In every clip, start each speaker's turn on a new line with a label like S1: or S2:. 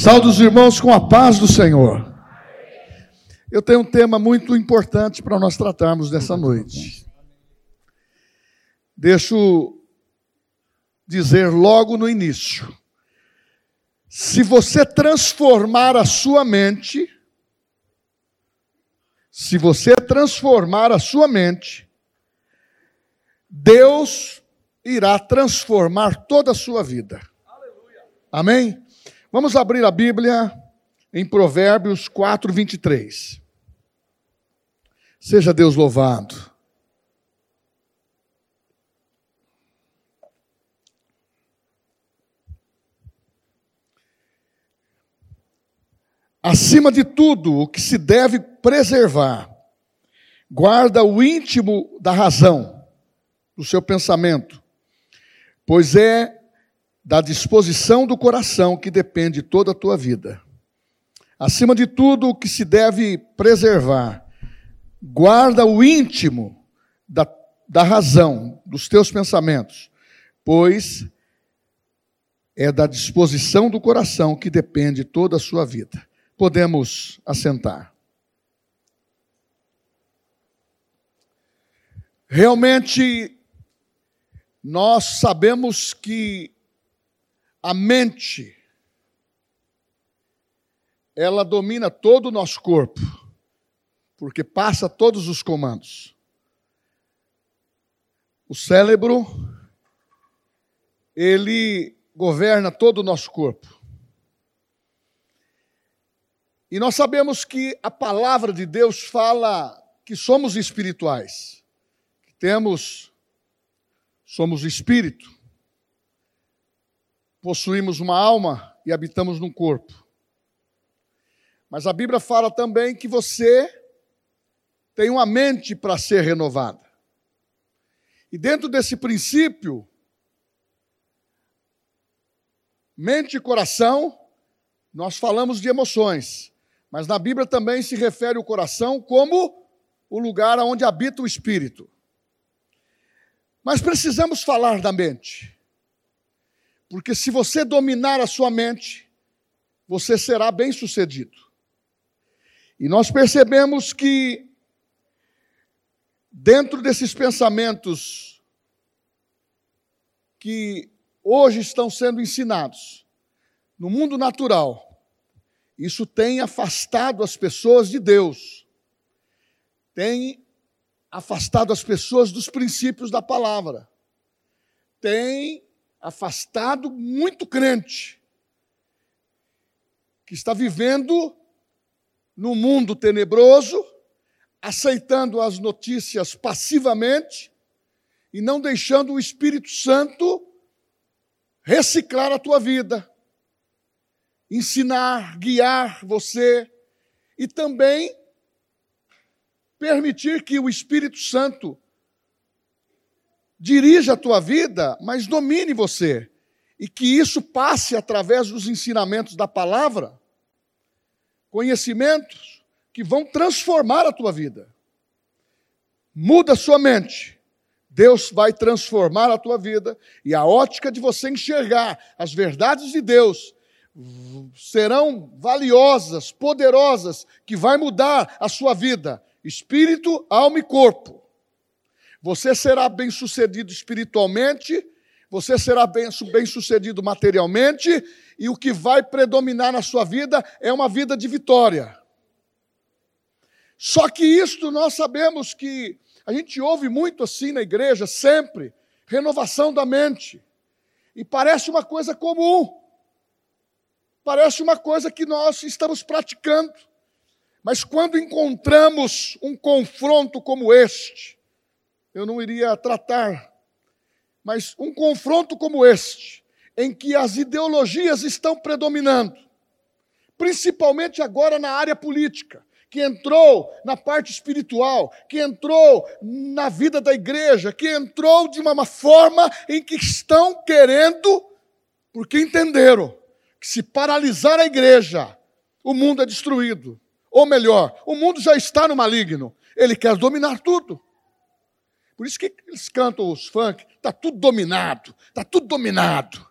S1: Saúde os irmãos com a paz do Senhor. Eu tenho um tema muito importante para nós tratarmos nessa noite. Deixo dizer logo no início. Se você transformar a sua mente, se você transformar a sua mente, Deus irá transformar toda a sua vida. Amém? Vamos abrir a Bíblia em Provérbios 4, 23. Seja Deus louvado. Acima de tudo, o que se deve preservar, guarda o íntimo da razão, do seu pensamento, pois é da disposição do coração que depende toda a tua vida. Acima de tudo, o que se deve preservar, guarda o íntimo da, da razão, dos teus pensamentos, pois é da disposição do coração que depende toda a sua vida. Podemos assentar. Realmente, nós sabemos que a mente, ela domina todo o nosso corpo, porque passa todos os comandos. O cérebro, ele governa todo o nosso corpo. E nós sabemos que a palavra de Deus fala que somos espirituais, que temos, somos espírito possuímos uma alma e habitamos num corpo. Mas a Bíblia fala também que você tem uma mente para ser renovada. E dentro desse princípio, mente e coração, nós falamos de emoções, mas na Bíblia também se refere o coração como o lugar onde habita o espírito. Mas precisamos falar da mente. Porque se você dominar a sua mente, você será bem-sucedido. E nós percebemos que, dentro desses pensamentos que hoje estão sendo ensinados, no mundo natural, isso tem afastado as pessoas de Deus, tem afastado as pessoas dos princípios da palavra, tem afastado, muito crente, que está vivendo no mundo tenebroso, aceitando as notícias passivamente e não deixando o Espírito Santo reciclar a tua vida, ensinar, guiar você e também permitir que o Espírito Santo dirija a tua vida, mas domine você. E que isso passe através dos ensinamentos da palavra, conhecimentos que vão transformar a tua vida. Muda a sua mente. Deus vai transformar a tua vida e a ótica de você enxergar as verdades de Deus serão valiosas, poderosas, que vai mudar a sua vida, espírito, alma e corpo. Você será bem-sucedido espiritualmente, você será bem-sucedido materialmente, e o que vai predominar na sua vida é uma vida de vitória. Só que isto nós sabemos que a gente ouve muito assim na igreja, sempre, renovação da mente. E parece uma coisa comum. Parece uma coisa que nós estamos praticando. Mas quando encontramos um confronto como este, eu não iria tratar. Mas um confronto como este, em que as ideologias estão predominando, principalmente agora na área política, que entrou na parte espiritual, que entrou na vida da igreja, que entrou de uma forma em que estão querendo, porque entenderam que se paralisar a igreja, o mundo é destruído. Ou melhor, o mundo já está no maligno, ele quer dominar tudo. Por isso que eles cantam os funk, está tudo dominado, está tudo dominado.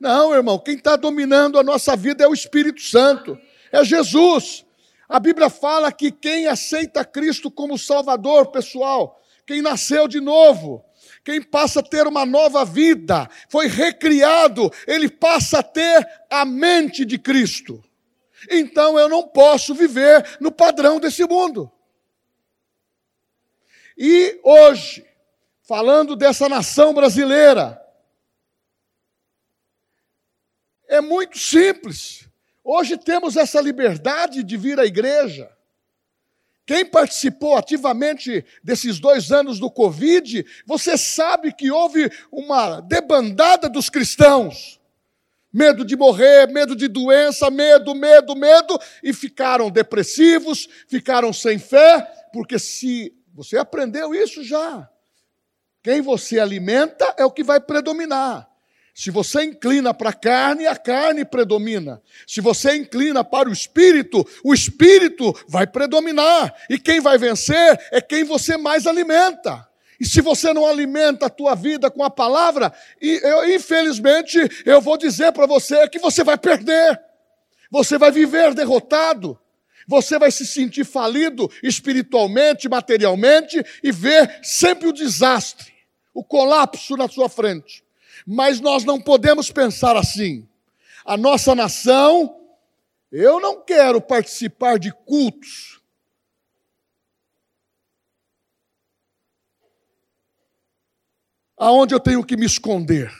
S1: Não, irmão, quem está dominando a nossa vida é o Espírito Santo, é Jesus. A Bíblia fala que quem aceita Cristo como Salvador, pessoal, quem nasceu de novo, quem passa a ter uma nova vida, foi recriado, ele passa a ter a mente de Cristo. Então eu não posso viver no padrão desse mundo. E hoje, falando dessa nação brasileira, é muito simples. Hoje temos essa liberdade de vir à igreja. Quem participou ativamente desses dois anos do Covid, você sabe que houve uma debandada dos cristãos. Medo de morrer, medo de doença, medo, medo, medo, e ficaram depressivos, ficaram sem fé, porque se você aprendeu isso já, quem você alimenta é o que vai predominar. Se você inclina para a carne, a carne predomina. Se você inclina para o espírito, o espírito vai predominar. E quem vai vencer é quem você mais alimenta. E se você não alimenta a tua vida com a palavra, eu, infelizmente eu vou dizer para você que você vai perder. Você vai viver derrotado. Você vai se sentir falido espiritualmente, materialmente e ver sempre o desastre, o colapso na sua frente. Mas nós não podemos pensar assim. A nossa nação, eu não quero participar de cultos. Aonde eu tenho que me esconder?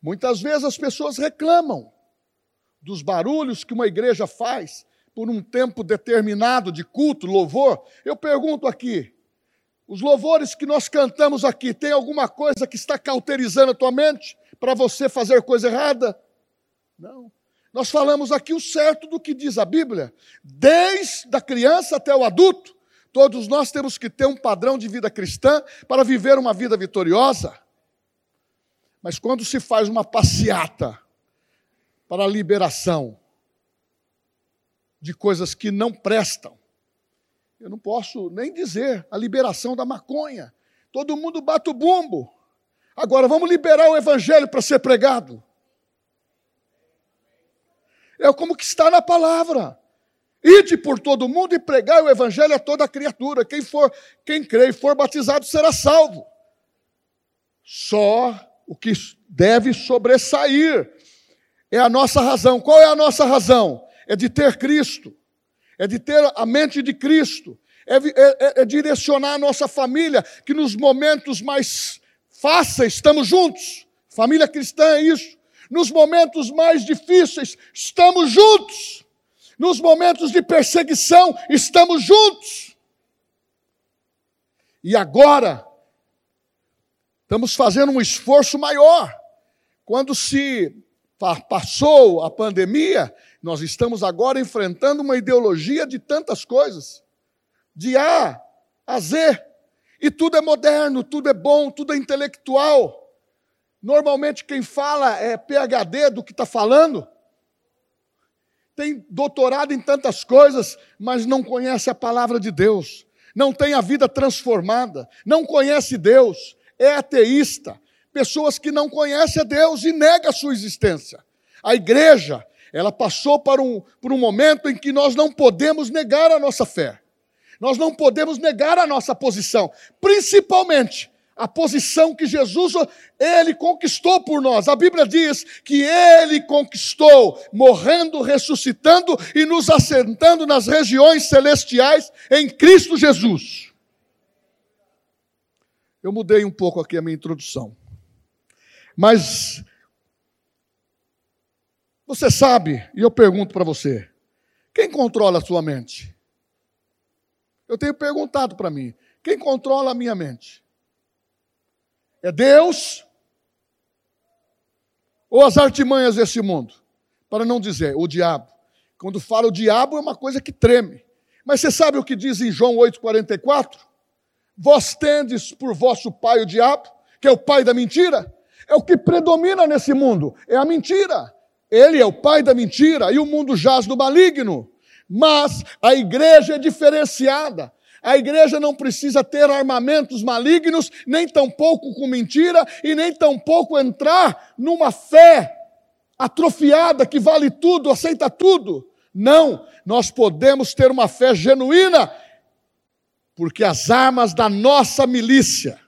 S1: Muitas vezes as pessoas reclamam dos barulhos que uma igreja faz por um tempo determinado de culto, louvor. Eu pergunto aqui: os louvores que nós cantamos aqui, tem alguma coisa que está cauterizando a tua mente para você fazer coisa errada? Não. Nós falamos aqui o certo do que diz a Bíblia. Desde a criança até o adulto, todos nós temos que ter um padrão de vida cristã para viver uma vida vitoriosa. Mas quando se faz uma passeata para a liberação de coisas que não prestam, eu não posso nem dizer a liberação da maconha. Todo mundo bate o bumbo. Agora vamos liberar o evangelho para ser pregado. É como que está na palavra. Ide por todo mundo e pregai o evangelho a toda criatura. Quem for, quem crê e for batizado será salvo. Só o que deve sobressair é a nossa razão. Qual é a nossa razão? É de ter Cristo é de ter a mente de Cristo, é, é, é, é direcionar a nossa família, que nos momentos mais fáceis estamos juntos. Família cristã é isso. Nos momentos mais difíceis, estamos juntos. Nos momentos de perseguição, estamos juntos. E agora, estamos fazendo um esforço maior. Quando se passou a pandemia, nós estamos agora enfrentando uma ideologia de tantas coisas, de A a Z, e tudo é moderno, tudo é bom, tudo é intelectual. Normalmente quem fala é PhD do que está falando, tem doutorado em tantas coisas, mas não conhece a palavra de Deus, não tem a vida transformada, não conhece Deus, é ateísta, pessoas que não conhecem a Deus e negam a sua existência. A igreja, ela passou por um, por um momento em que nós não podemos negar a nossa fé. Nós não podemos negar a nossa posição, principalmente a posição que Jesus ele conquistou por nós. A Bíblia diz que ele conquistou, morrendo, ressuscitando e nos assentando nas regiões celestiais em Cristo Jesus. Eu mudei um pouco aqui a minha introdução. Mas você sabe, e eu pergunto para você, quem controla a sua mente? Eu tenho perguntado para mim, quem controla a minha mente? É Deus ou as artimanhas desse mundo? Para não dizer o diabo. Quando fala o diabo é uma coisa que treme. Mas você sabe o que diz em João 8,44? Vós tendes por vosso pai o diabo, que é o pai da mentira. É o que predomina nesse mundo, é a mentira. Ele é o pai da mentira e o mundo jaz do maligno. Mas a igreja é diferenciada. A igreja não precisa ter armamentos malignos, nem tampouco com mentira, e nem tampouco entrar numa fé atrofiada que vale tudo, aceita tudo. Não, nós podemos ter uma fé genuína, porque as armas da nossa milícia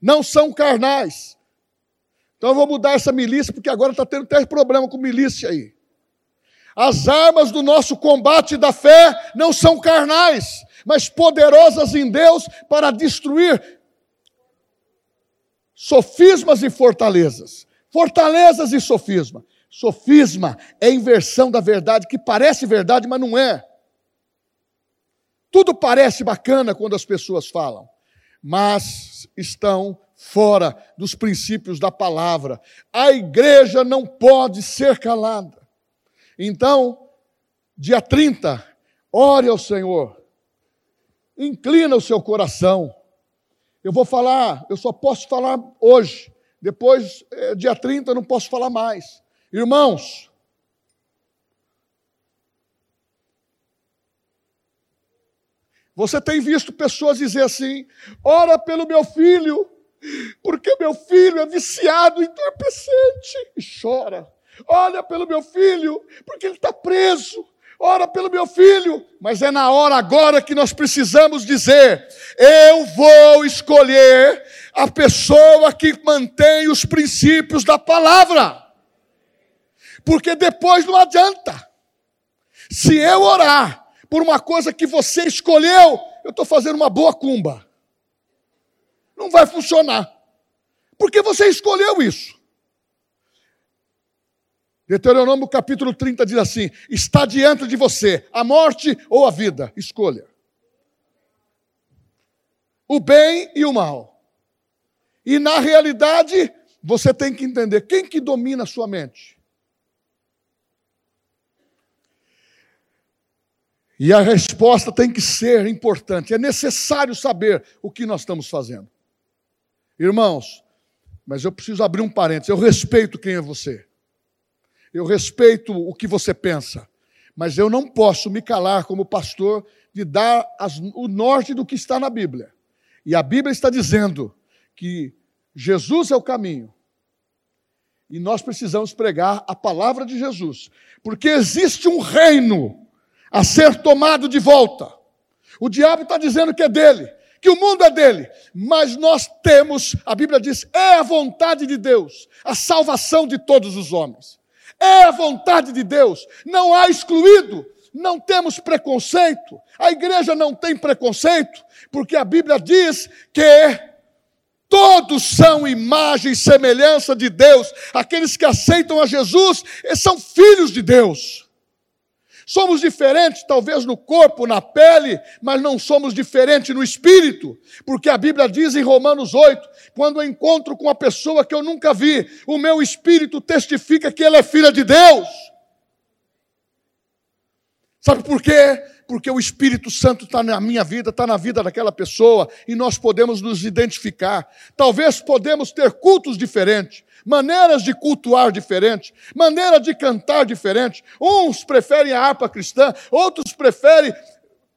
S1: não são carnais. Então eu vou mudar essa milícia, porque agora está tendo até problema com milícia aí. As armas do nosso combate da fé não são carnais, mas poderosas em Deus para destruir sofismas e fortalezas. Fortalezas e sofisma. Sofisma é inversão da verdade, que parece verdade, mas não é. Tudo parece bacana quando as pessoas falam, mas estão fora dos princípios da palavra. A igreja não pode ser calada. Então, dia 30, ore ao Senhor, inclina o seu coração. Eu vou falar, eu só posso falar hoje, depois, é, dia 30, eu não posso falar mais. Irmãos, você tem visto pessoas dizer assim: ora pelo meu filho, porque meu filho é viciado, entorpecente, e chora. Olha pelo meu filho, porque ele está preso. Ora pelo meu filho. Mas é na hora agora que nós precisamos dizer: eu vou escolher a pessoa que mantém os princípios da palavra. Porque depois não adianta. Se eu orar por uma coisa que você escolheu, eu estou fazendo uma boa cumba. Não vai funcionar. Porque você escolheu isso. Deuteronômio capítulo 30 diz assim: está diante de você a morte ou a vida, escolha. O bem e o mal. E na realidade, você tem que entender quem que domina a sua mente. E a resposta tem que ser importante. É necessário saber o que nós estamos fazendo. Irmãos, mas eu preciso abrir um parênteses. Eu respeito quem é você eu respeito o que você pensa, mas eu não posso me calar como pastor de dar as, o norte do que está na Bíblia. E a Bíblia está dizendo que Jesus é o caminho. E nós precisamos pregar a palavra de Jesus, porque existe um reino a ser tomado de volta. O diabo está dizendo que é dele, que o mundo é dele, mas nós temos, a Bíblia diz, é a vontade de Deus, a salvação de todos os homens. É a vontade de Deus, não há excluído, não temos preconceito, a igreja não tem preconceito, porque a Bíblia diz que todos são imagem e semelhança de Deus, aqueles que aceitam a Jesus são filhos de Deus. Somos diferentes, talvez no corpo, na pele, mas não somos diferentes no espírito, porque a Bíblia diz em Romanos 8: quando eu encontro com uma pessoa que eu nunca vi, o meu espírito testifica que ela é filha de Deus. Sabe por quê? Porque o Espírito Santo está na minha vida, está na vida daquela pessoa, e nós podemos nos identificar. Talvez podemos ter cultos diferentes, maneiras de cultuar diferentes, maneira de cantar diferente. Uns preferem a harpa cristã, outros preferem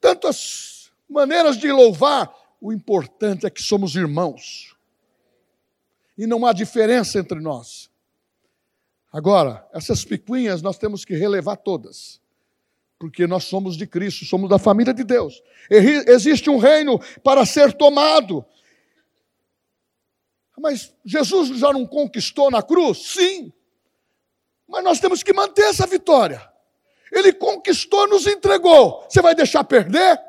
S1: tantas maneiras de louvar. O importante é que somos irmãos. E não há diferença entre nós. Agora, essas picuinhas nós temos que relevar todas. Porque nós somos de Cristo, somos da família de Deus. Existe um reino para ser tomado. Mas Jesus já não conquistou na cruz? Sim. Mas nós temos que manter essa vitória. Ele conquistou, nos entregou. Você vai deixar perder?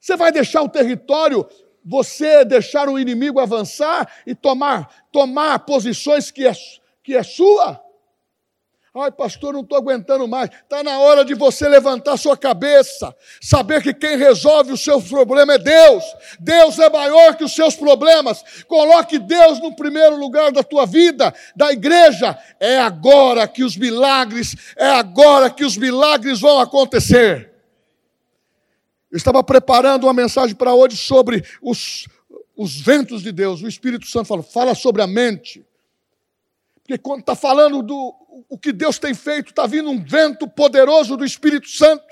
S1: Você vai deixar o território, você deixar o inimigo avançar e tomar, tomar posições que é, que é sua? Ai, pastor, não estou aguentando mais. Está na hora de você levantar sua cabeça, saber que quem resolve os seus problemas é Deus. Deus é maior que os seus problemas. Coloque Deus no primeiro lugar da tua vida, da igreja. É agora que os milagres, é agora que os milagres vão acontecer. Eu estava preparando uma mensagem para hoje sobre os, os ventos de Deus. O Espírito Santo falou: fala sobre a mente. Porque quando está falando do o que Deus tem feito, está vindo um vento poderoso do Espírito Santo,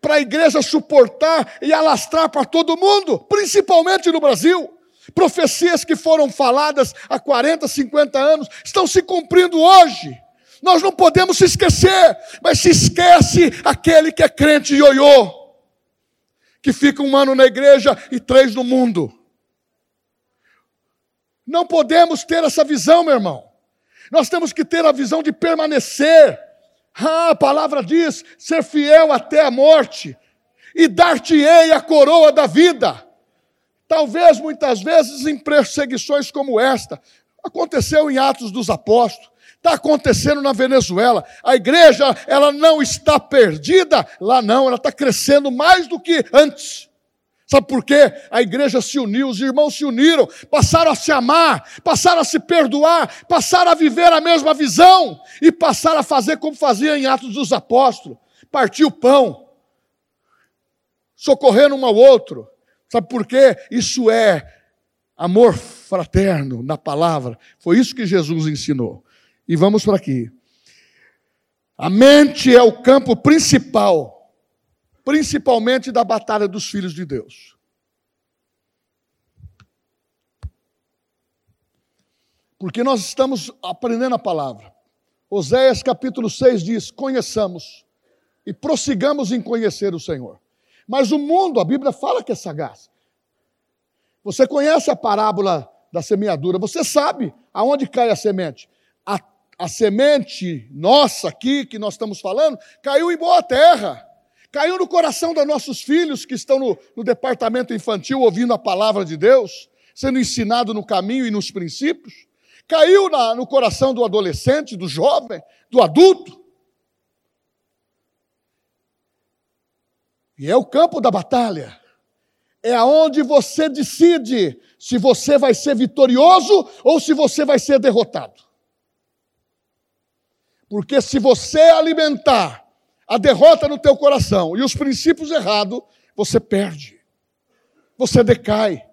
S1: para a igreja suportar e alastrar para todo mundo, principalmente no Brasil. Profecias que foram faladas há 40, 50 anos estão se cumprindo hoje. Nós não podemos se esquecer, mas se esquece aquele que é crente ioiô, que fica um ano na igreja e três no mundo. Não podemos ter essa visão, meu irmão. Nós temos que ter a visão de permanecer. Ah, a palavra diz: ser fiel até a morte, e dar-te-ei a coroa da vida. Talvez muitas vezes em perseguições como esta, aconteceu em Atos dos Apóstolos, está acontecendo na Venezuela. A igreja, ela não está perdida lá, não, ela está crescendo mais do que antes. Sabe por quê? A igreja se uniu, os irmãos se uniram, passaram a se amar, passaram a se perdoar, passaram a viver a mesma visão e passaram a fazer como fazia em Atos dos Apóstolos: partir o pão, socorrendo um ao outro. Sabe por quê? Isso é amor fraterno na palavra. Foi isso que Jesus ensinou. E vamos para aqui. A mente é o campo principal principalmente da batalha dos filhos de Deus. Porque nós estamos aprendendo a palavra. Oséias capítulo 6 diz: Conheçamos e prossigamos em conhecer o Senhor. Mas o mundo, a Bíblia fala que é sagaz. Você conhece a parábola da semeadura, você sabe aonde cai a semente. A, a semente nossa aqui, que nós estamos falando, caiu em boa terra. Caiu no coração dos nossos filhos que estão no, no departamento infantil ouvindo a palavra de Deus, sendo ensinado no caminho e nos princípios. Caiu na, no coração do adolescente, do jovem, do adulto. E é o campo da batalha. É aonde você decide se você vai ser vitorioso ou se você vai ser derrotado. Porque se você alimentar a derrota no teu coração e os princípios errados, você perde. Você decai.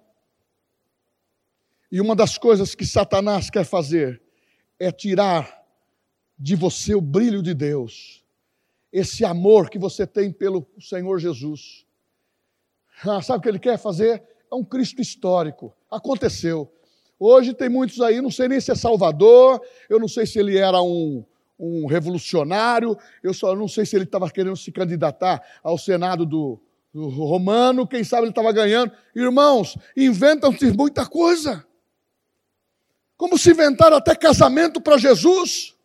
S1: E uma das coisas que Satanás quer fazer é tirar de você o brilho de Deus, esse amor que você tem pelo Senhor Jesus. Ah, sabe o que ele quer fazer? É um Cristo histórico. Aconteceu. Hoje tem muitos aí, não sei nem se é Salvador, eu não sei se ele era um, um revolucionário, eu só não sei se ele estava querendo se candidatar ao Senado do, do Romano, quem sabe ele estava ganhando. Irmãos, inventam-se muita coisa. Como se inventaram até casamento para Jesus.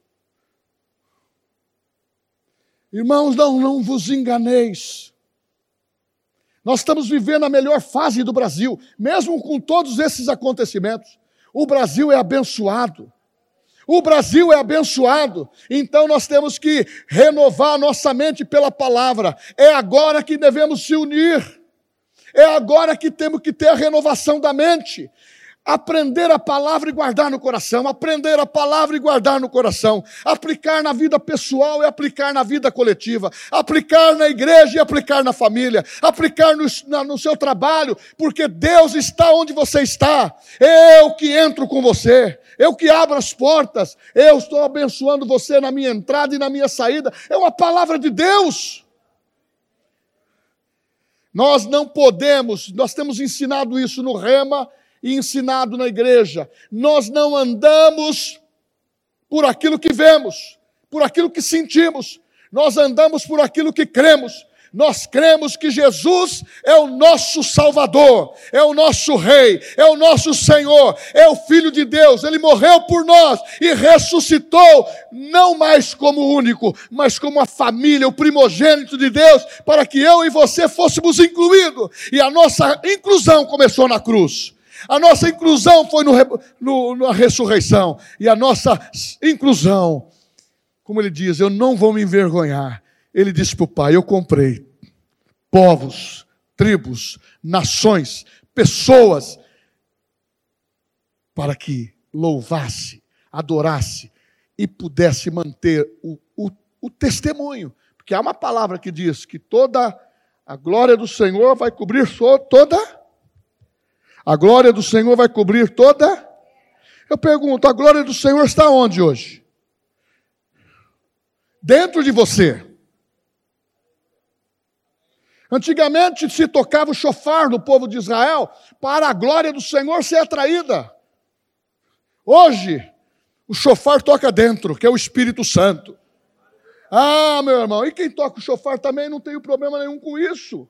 S1: Irmãos, não, não vos enganeis. Nós estamos vivendo a melhor fase do Brasil, mesmo com todos esses acontecimentos. O Brasil é abençoado. O Brasil é abençoado, então nós temos que renovar nossa mente pela palavra. É agora que devemos se unir. É agora que temos que ter a renovação da mente aprender a palavra e guardar no coração, aprender a palavra e guardar no coração, aplicar na vida pessoal e aplicar na vida coletiva, aplicar na igreja e aplicar na família, aplicar no, na, no seu trabalho, porque Deus está onde você está. Eu que entro com você, eu que abro as portas, eu estou abençoando você na minha entrada e na minha saída. É uma palavra de Deus. Nós não podemos, nós temos ensinado isso no Rema e ensinado na igreja. Nós não andamos por aquilo que vemos, por aquilo que sentimos, nós andamos por aquilo que cremos. Nós cremos que Jesus é o nosso Salvador, é o nosso Rei, é o nosso Senhor, é o Filho de Deus. Ele morreu por nós e ressuscitou, não mais como único, mas como a família, o primogênito de Deus, para que eu e você fôssemos incluídos. E a nossa inclusão começou na cruz. A nossa inclusão foi no, no, na ressurreição. E a nossa inclusão, como ele diz, eu não vou me envergonhar. Ele disse para o Pai: Eu comprei povos, tribos, nações, pessoas, para que louvasse, adorasse e pudesse manter o, o, o testemunho. Porque há uma palavra que diz que toda a glória do Senhor vai cobrir toda a glória do Senhor vai cobrir toda. Eu pergunto, a glória do Senhor está onde hoje? Dentro de você. Antigamente se tocava o chofar no povo de Israel para a glória do Senhor ser atraída. Hoje, o chofar toca dentro, que é o Espírito Santo. Ah, meu irmão, e quem toca o chofar também não tem problema nenhum com isso.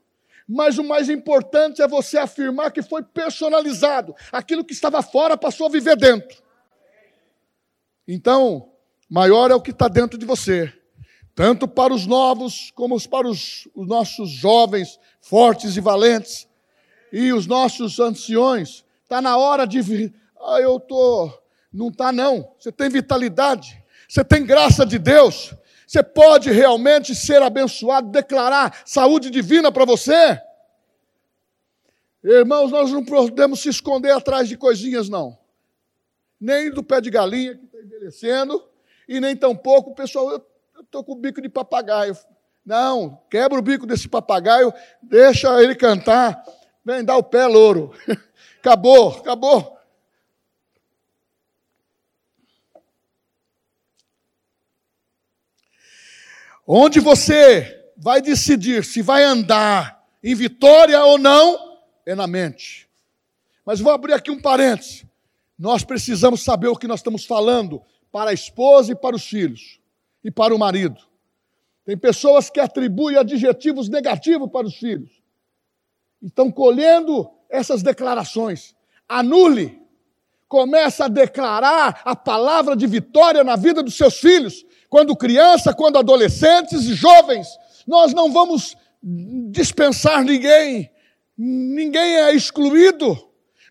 S1: Mas o mais importante é você afirmar que foi personalizado. Aquilo que estava fora passou a viver dentro. Então, maior é o que está dentro de você. Tanto para os novos, como para os, os nossos jovens, fortes e valentes. E os nossos anciões. Está na hora de. Ah, eu estou. Não está, não. Você tem vitalidade. Você tem graça de Deus. Você pode realmente ser abençoado, declarar saúde divina para você? Irmãos, nós não podemos se esconder atrás de coisinhas, não. Nem do pé de galinha que está envelhecendo, e nem tampouco, pessoal, eu estou com o bico de papagaio. Não, quebra o bico desse papagaio, deixa ele cantar, vem dar o pé, louro. acabou, acabou. Onde você vai decidir se vai andar em vitória ou não, é na mente. Mas vou abrir aqui um parênteses. Nós precisamos saber o que nós estamos falando para a esposa e para os filhos e para o marido. Tem pessoas que atribuem adjetivos negativos para os filhos. Estão colhendo essas declarações. Anule. Começa a declarar a palavra de vitória na vida dos seus filhos quando criança, quando adolescentes e jovens. Nós não vamos dispensar ninguém, ninguém é excluído.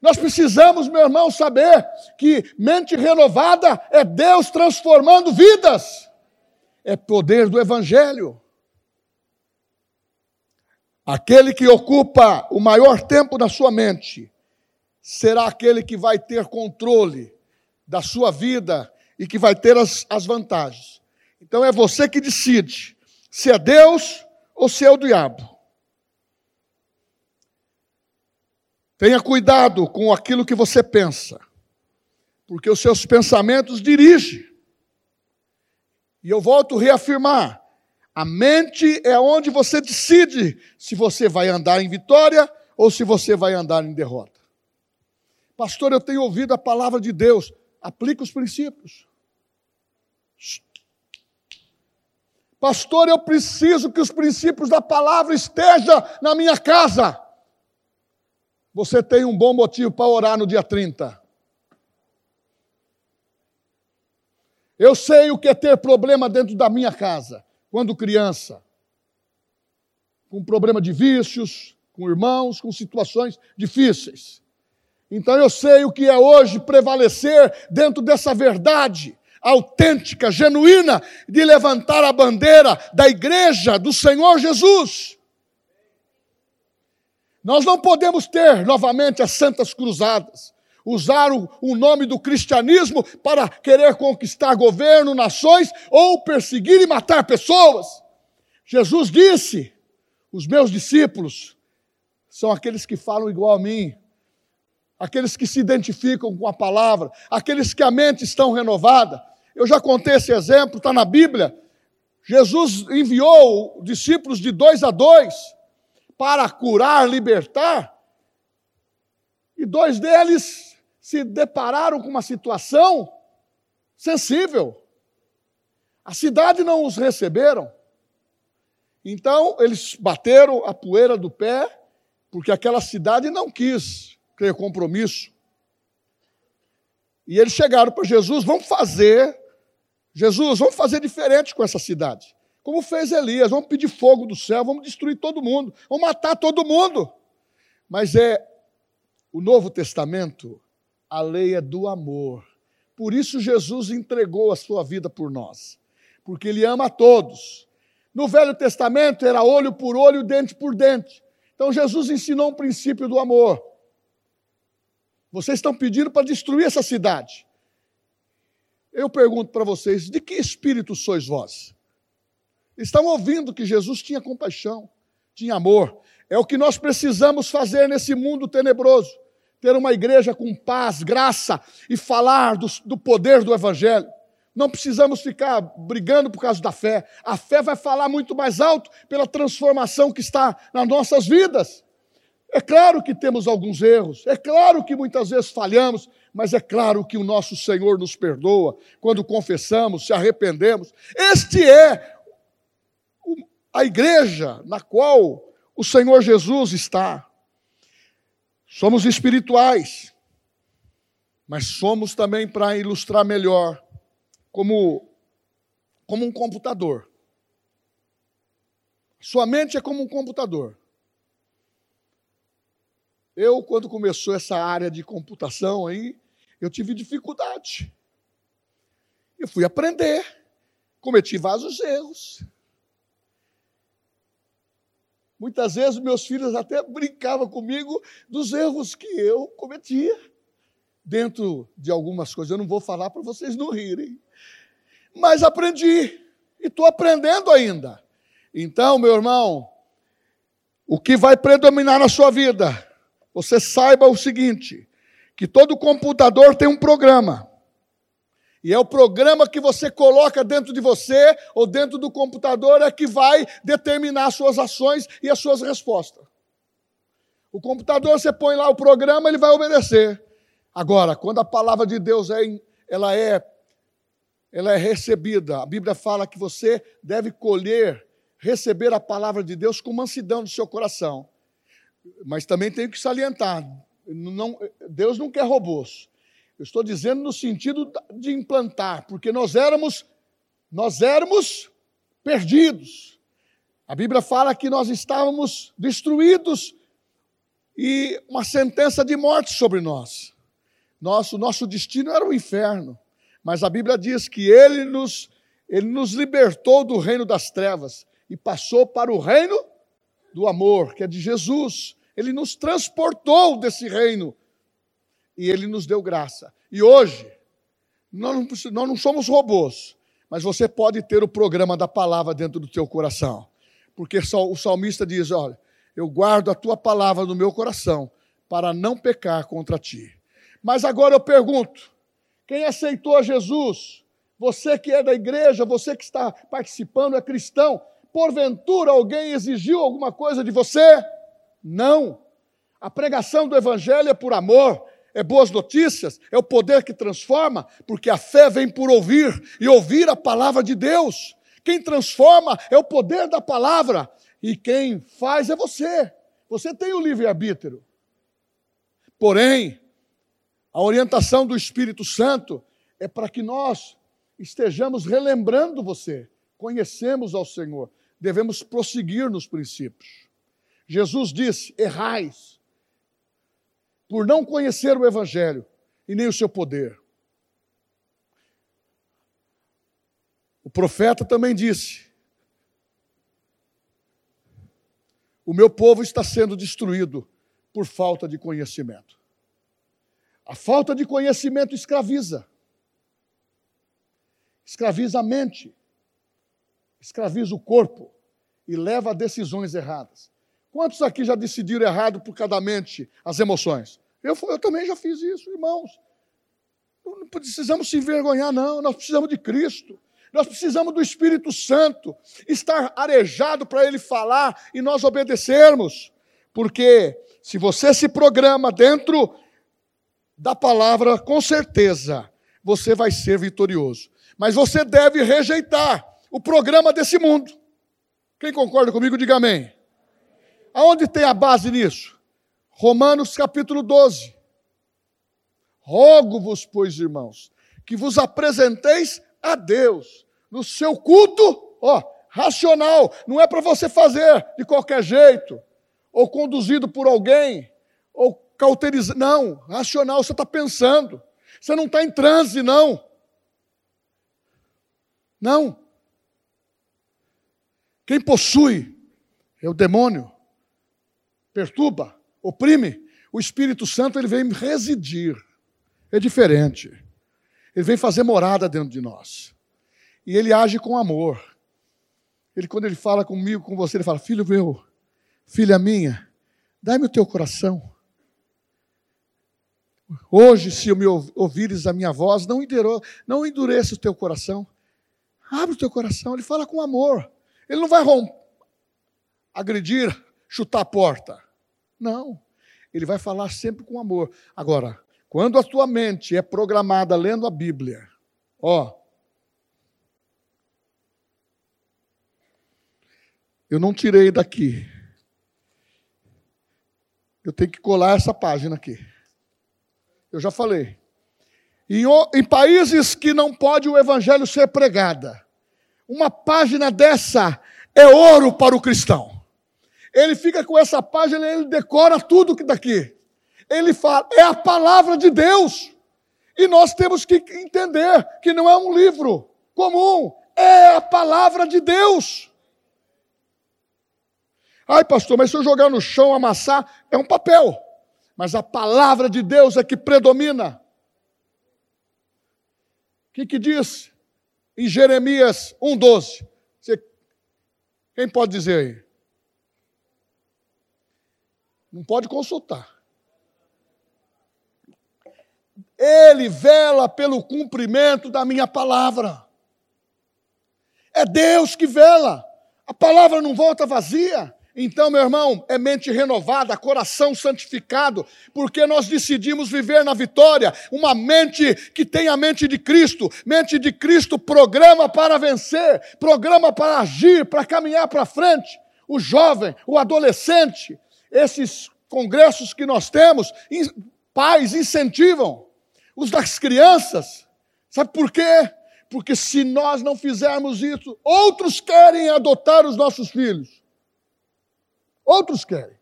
S1: Nós precisamos, meu irmão, saber que mente renovada é Deus transformando vidas, é poder do Evangelho. Aquele que ocupa o maior tempo da sua mente será aquele que vai ter controle da sua vida e que vai ter as, as vantagens. Então é você que decide se é Deus ou se é o diabo. Tenha cuidado com aquilo que você pensa, porque os seus pensamentos dirigem. E eu volto a reafirmar: a mente é onde você decide se você vai andar em vitória ou se você vai andar em derrota. Pastor, eu tenho ouvido a palavra de Deus, aplica os princípios. Pastor, eu preciso que os princípios da palavra estejam na minha casa. Você tem um bom motivo para orar no dia 30. Eu sei o que é ter problema dentro da minha casa, quando criança. Com problema de vícios, com irmãos, com situações difíceis. Então eu sei o que é hoje prevalecer dentro dessa verdade autêntica, genuína, de levantar a bandeira da igreja do Senhor Jesus. Nós não podemos ter novamente as santas cruzadas, usar o, o, nome do cristianismo para querer conquistar governo, nações ou perseguir e matar pessoas. Jesus disse: os meus discípulos são aqueles que falam igual a mim, aqueles que se identificam com a palavra, aqueles que a mente estão renovada. Eu já contei esse exemplo, está na Bíblia. Jesus enviou discípulos de dois a dois para curar, libertar, e dois deles se depararam com uma situação sensível. A cidade não os receberam. Então, eles bateram a poeira do pé, porque aquela cidade não quis ter compromisso. E eles chegaram para Jesus, vamos fazer, Jesus, vamos fazer diferente com essa cidade. Como fez Elias, vamos pedir fogo do céu, vamos destruir todo mundo, vamos matar todo mundo. Mas é o Novo Testamento, a lei é do amor. Por isso Jesus entregou a sua vida por nós, porque ele ama a todos. No Velho Testamento era olho por olho, dente por dente. Então Jesus ensinou um princípio do amor. Vocês estão pedindo para destruir essa cidade. Eu pergunto para vocês: de que espírito sois vós? Estão ouvindo que Jesus tinha compaixão, tinha amor. É o que nós precisamos fazer nesse mundo tenebroso. Ter uma igreja com paz, graça e falar do, do poder do Evangelho. Não precisamos ficar brigando por causa da fé. A fé vai falar muito mais alto pela transformação que está nas nossas vidas. É claro que temos alguns erros, é claro que muitas vezes falhamos, mas é claro que o nosso Senhor nos perdoa quando confessamos, se arrependemos. Este é a igreja na qual o Senhor Jesus está. Somos espirituais, mas somos também, para ilustrar melhor, como, como um computador. Sua mente é como um computador. Eu, quando começou essa área de computação aí, eu tive dificuldade. Eu fui aprender, cometi vários erros. Muitas vezes meus filhos até brincavam comigo dos erros que eu cometia dentro de algumas coisas. Eu não vou falar para vocês não rirem. Mas aprendi e estou aprendendo ainda. Então, meu irmão, o que vai predominar na sua vida? Você saiba o seguinte: que todo computador tem um programa. E é o programa que você coloca dentro de você ou dentro do computador é que vai determinar as suas ações e as suas respostas. O computador, você põe lá o programa, ele vai obedecer. Agora, quando a palavra de Deus é, ela é, ela é recebida, a Bíblia fala que você deve colher, receber a palavra de Deus com mansidão do seu coração. Mas também tenho que salientar, não, Deus não quer robôs. Eu estou dizendo no sentido de implantar, porque nós éramos, nós éramos perdidos. A Bíblia fala que nós estávamos destruídos e uma sentença de morte sobre nós. Nosso, nosso destino era o inferno. Mas a Bíblia diz que ele nos, ele nos libertou do reino das trevas e passou para o reino do amor, que é de Jesus. Ele nos transportou desse reino e ele nos deu graça. E hoje, nós não, nós não somos robôs, mas você pode ter o programa da palavra dentro do teu coração. Porque o salmista diz: Olha, eu guardo a tua palavra no meu coração para não pecar contra ti. Mas agora eu pergunto: quem aceitou Jesus? Você que é da igreja, você que está participando, é cristão, porventura alguém exigiu alguma coisa de você? Não. A pregação do Evangelho é por amor, é boas notícias, é o poder que transforma, porque a fé vem por ouvir e ouvir a palavra de Deus. Quem transforma é o poder da palavra e quem faz é você. Você tem o livre-arbítrio. Porém, a orientação do Espírito Santo é para que nós estejamos relembrando você, conhecemos ao Senhor, devemos prosseguir nos princípios. Jesus disse: errais, por não conhecer o Evangelho e nem o seu poder. O profeta também disse: O meu povo está sendo destruído por falta de conhecimento. A falta de conhecimento escraviza. Escraviza a mente, escraviza o corpo e leva a decisões erradas. Quantos aqui já decidiram errado por cada mente as emoções? Eu, eu também já fiz isso, irmãos. Não precisamos se envergonhar, não. Nós precisamos de Cristo. Nós precisamos do Espírito Santo estar arejado para Ele falar e nós obedecermos. Porque se você se programa dentro da palavra, com certeza você vai ser vitorioso. Mas você deve rejeitar o programa desse mundo. Quem concorda comigo, diga amém. Aonde tem a base nisso? Romanos capítulo 12. Rogo-vos, pois, irmãos, que vos apresenteis a Deus no seu culto, ó, racional, não é para você fazer de qualquer jeito, ou conduzido por alguém, ou cauterizado, não, racional, você está pensando, você não está em transe, não. Não. Quem possui é o demônio perturba, oprime, o Espírito Santo ele vem residir. É diferente. Ele vem fazer morada dentro de nós. E ele age com amor. Ele, quando ele fala comigo, com você, ele fala: Filho meu, filha minha, dai-me o teu coração. Hoje, se me ouvires a minha voz, não, enduro, não endureça o teu coração. Abre o teu coração, ele fala com amor. Ele não vai romper, agredir, chutar a porta. Não. Ele vai falar sempre com amor. Agora, quando a tua mente é programada lendo a Bíblia, ó, eu não tirei daqui. Eu tenho que colar essa página aqui. Eu já falei. Em, em países que não pode o evangelho ser pregada, uma página dessa é ouro para o cristão. Ele fica com essa página, ele decora tudo que daqui. Ele fala, é a palavra de Deus. E nós temos que entender que não é um livro comum, é a palavra de Deus. Ai, pastor, mas se eu jogar no chão, amassar, é um papel mas a palavra de Deus é que predomina. O que, que diz em Jeremias 1,12? Quem pode dizer aí? Não pode consultar. Ele vela pelo cumprimento da minha palavra. É Deus que vela. A palavra não volta vazia. Então, meu irmão, é mente renovada, coração santificado, porque nós decidimos viver na vitória, uma mente que tem a mente de Cristo. Mente de Cristo programa para vencer, programa para agir, para caminhar para frente. O jovem, o adolescente, esses congressos que nós temos, pais incentivam os das crianças. Sabe por quê? Porque se nós não fizermos isso, outros querem adotar os nossos filhos. Outros querem.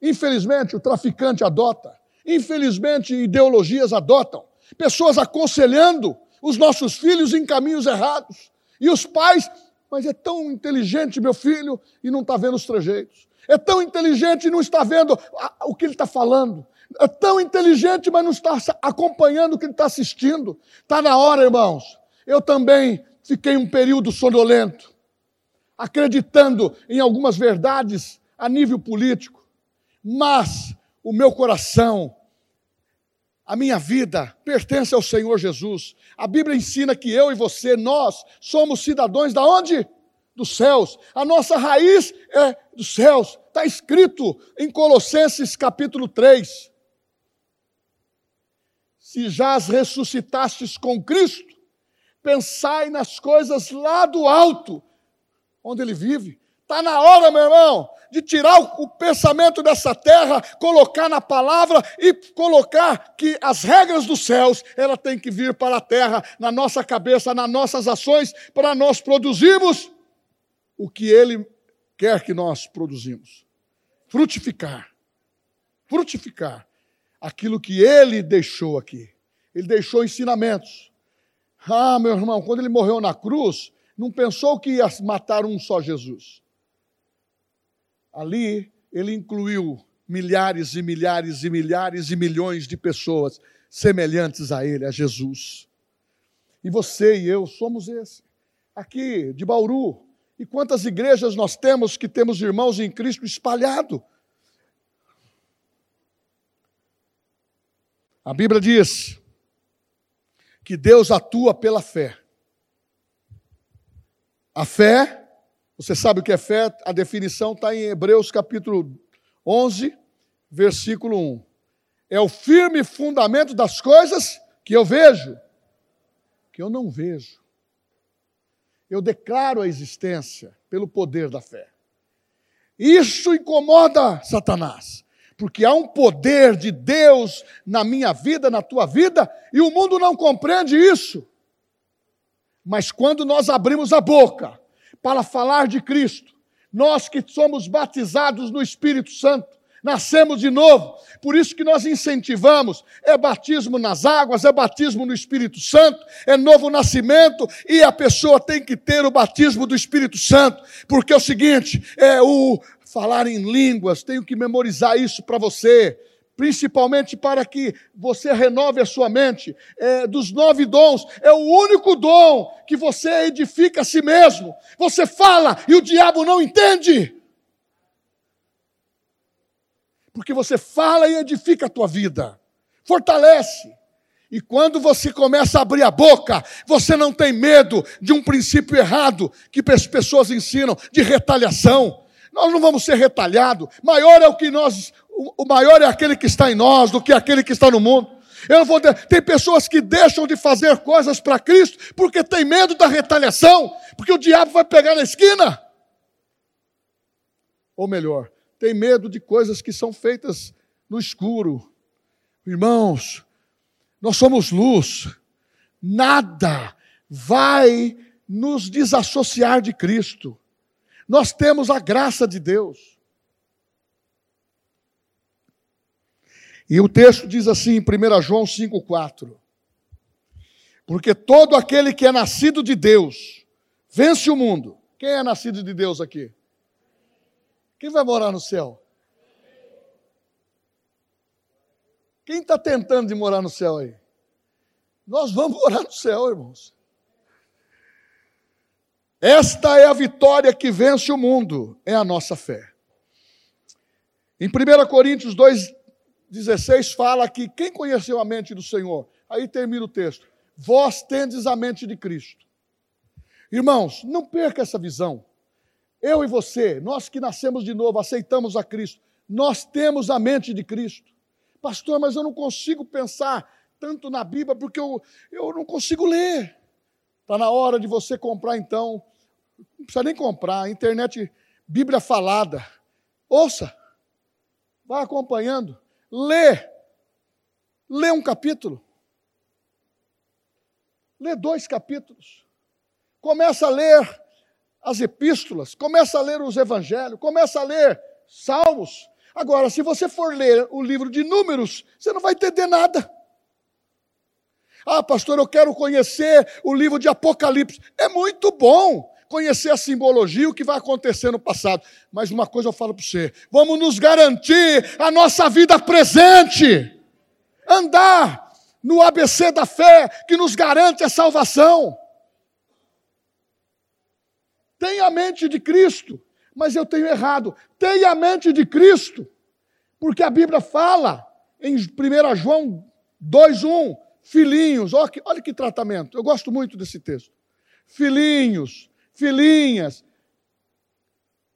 S1: Infelizmente, o traficante adota. Infelizmente, ideologias adotam. Pessoas aconselhando os nossos filhos em caminhos errados. E os pais, mas é tão inteligente, meu filho, e não está vendo os trejeitos. É tão inteligente e não está vendo o que ele está falando. É tão inteligente, mas não está acompanhando o que ele está assistindo. Está na hora, irmãos. Eu também fiquei um período sonolento acreditando em algumas verdades a nível político, mas o meu coração, a minha vida pertence ao Senhor Jesus. A Bíblia ensina que eu e você, nós, somos cidadãos da onde? Dos céus. A nossa raiz é dos céus. Está escrito em Colossenses capítulo 3. Se já as ressuscitastes com Cristo, pensai nas coisas lá do alto, onde ele vive. Está na hora, meu irmão, de tirar o, pensamento dessa terra, colocar na palavra e colocar que as regras dos céus, ela tem que vir para a terra, na nossa cabeça, nas nossas ações, para nós produzirmos o que ele quer que nós produzimos. Frutificar. Frutificar aquilo que ele deixou aqui. Ele deixou ensinamentos. Ah, meu irmão, quando ele morreu na cruz, não pensou que ia matar um só Jesus. Ali ele incluiu milhares e milhares e milhares e milhões de pessoas semelhantes a ele, a Jesus. E você e eu somos esse. Aqui de Bauru. E quantas igrejas nós temos que temos irmãos em Cristo espalhado? A Bíblia diz que Deus atua pela fé. A fé, você sabe o que é fé? A definição está em Hebreus capítulo 11, versículo 1. É o firme fundamento das coisas que eu vejo, que eu não vejo. Eu declaro a existência pelo poder da fé. Isso incomoda Satanás, porque há um poder de Deus na minha vida, na tua vida, e o mundo não compreende isso. Mas quando nós abrimos a boca para falar de Cristo, nós que somos batizados no Espírito Santo, nascemos de novo. Por isso que nós incentivamos, é batismo nas águas, é batismo no Espírito Santo, é novo nascimento e a pessoa tem que ter o batismo do Espírito Santo, porque é o seguinte, é o falar em línguas, tenho que memorizar isso para você principalmente para que você renove a sua mente. É, dos nove dons, é o único dom que você edifica a si mesmo. Você fala e o diabo não entende. porque você fala e edifica a tua vida, fortalece. E quando você começa a abrir a boca, você não tem medo de um princípio errado que as pessoas ensinam, de retaliação. Nós não vamos ser retalhados. Maior é o que nós, o maior é aquele que está em nós do que aquele que está no mundo. Eu vou tem pessoas que deixam de fazer coisas para Cristo porque tem medo da retaliação, porque o diabo vai pegar na esquina. Ou melhor, tem medo de coisas que são feitas no escuro. Irmãos, nós somos luz. Nada vai nos desassociar de Cristo. Nós temos a graça de Deus. E o texto diz assim, em 1 João 5,4: Porque todo aquele que é nascido de Deus vence o mundo. Quem é nascido de Deus aqui? Quem vai morar no céu? Quem está tentando de morar no céu aí? Nós vamos morar no céu, irmãos. Esta é a vitória que vence o mundo, é a nossa fé. Em 1 Coríntios 2,16 fala que quem conheceu a mente do Senhor? Aí termina o texto. Vós tendes a mente de Cristo. Irmãos, não perca essa visão. Eu e você, nós que nascemos de novo, aceitamos a Cristo, nós temos a mente de Cristo. Pastor, mas eu não consigo pensar tanto na Bíblia porque eu, eu não consigo ler. Está na hora de você comprar, então. Não precisa nem comprar, internet, Bíblia falada. Ouça, vai acompanhando, lê. Lê um capítulo. Lê dois capítulos. Começa a ler as epístolas, começa a ler os evangelhos, começa a ler salmos. Agora, se você for ler o livro de números, você não vai entender nada. Ah, pastor, eu quero conhecer o livro de Apocalipse. É muito bom conhecer a simbologia, o que vai acontecer no passado. Mas uma coisa eu falo para você: vamos nos garantir a nossa vida presente. Andar no ABC da fé que nos garante a salvação. Tenha a mente de Cristo, mas eu tenho errado. Tenha a mente de Cristo, porque a Bíblia fala em 1 João 2,1: filhinhos, olha que, olha que tratamento, eu gosto muito desse texto. Filhinhos, filhinhas,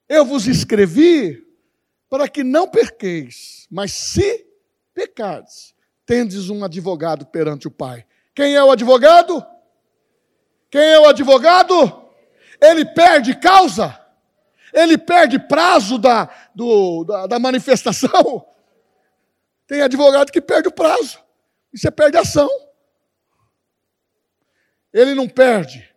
S1: eu vos escrevi para que não perqueis, mas se pecardes, tendes um advogado perante o Pai. Quem é o advogado? Quem é o advogado? ele perde causa, ele perde prazo da, do, da, da manifestação. Tem advogado que perde o prazo, e você perde a ação. Ele não perde,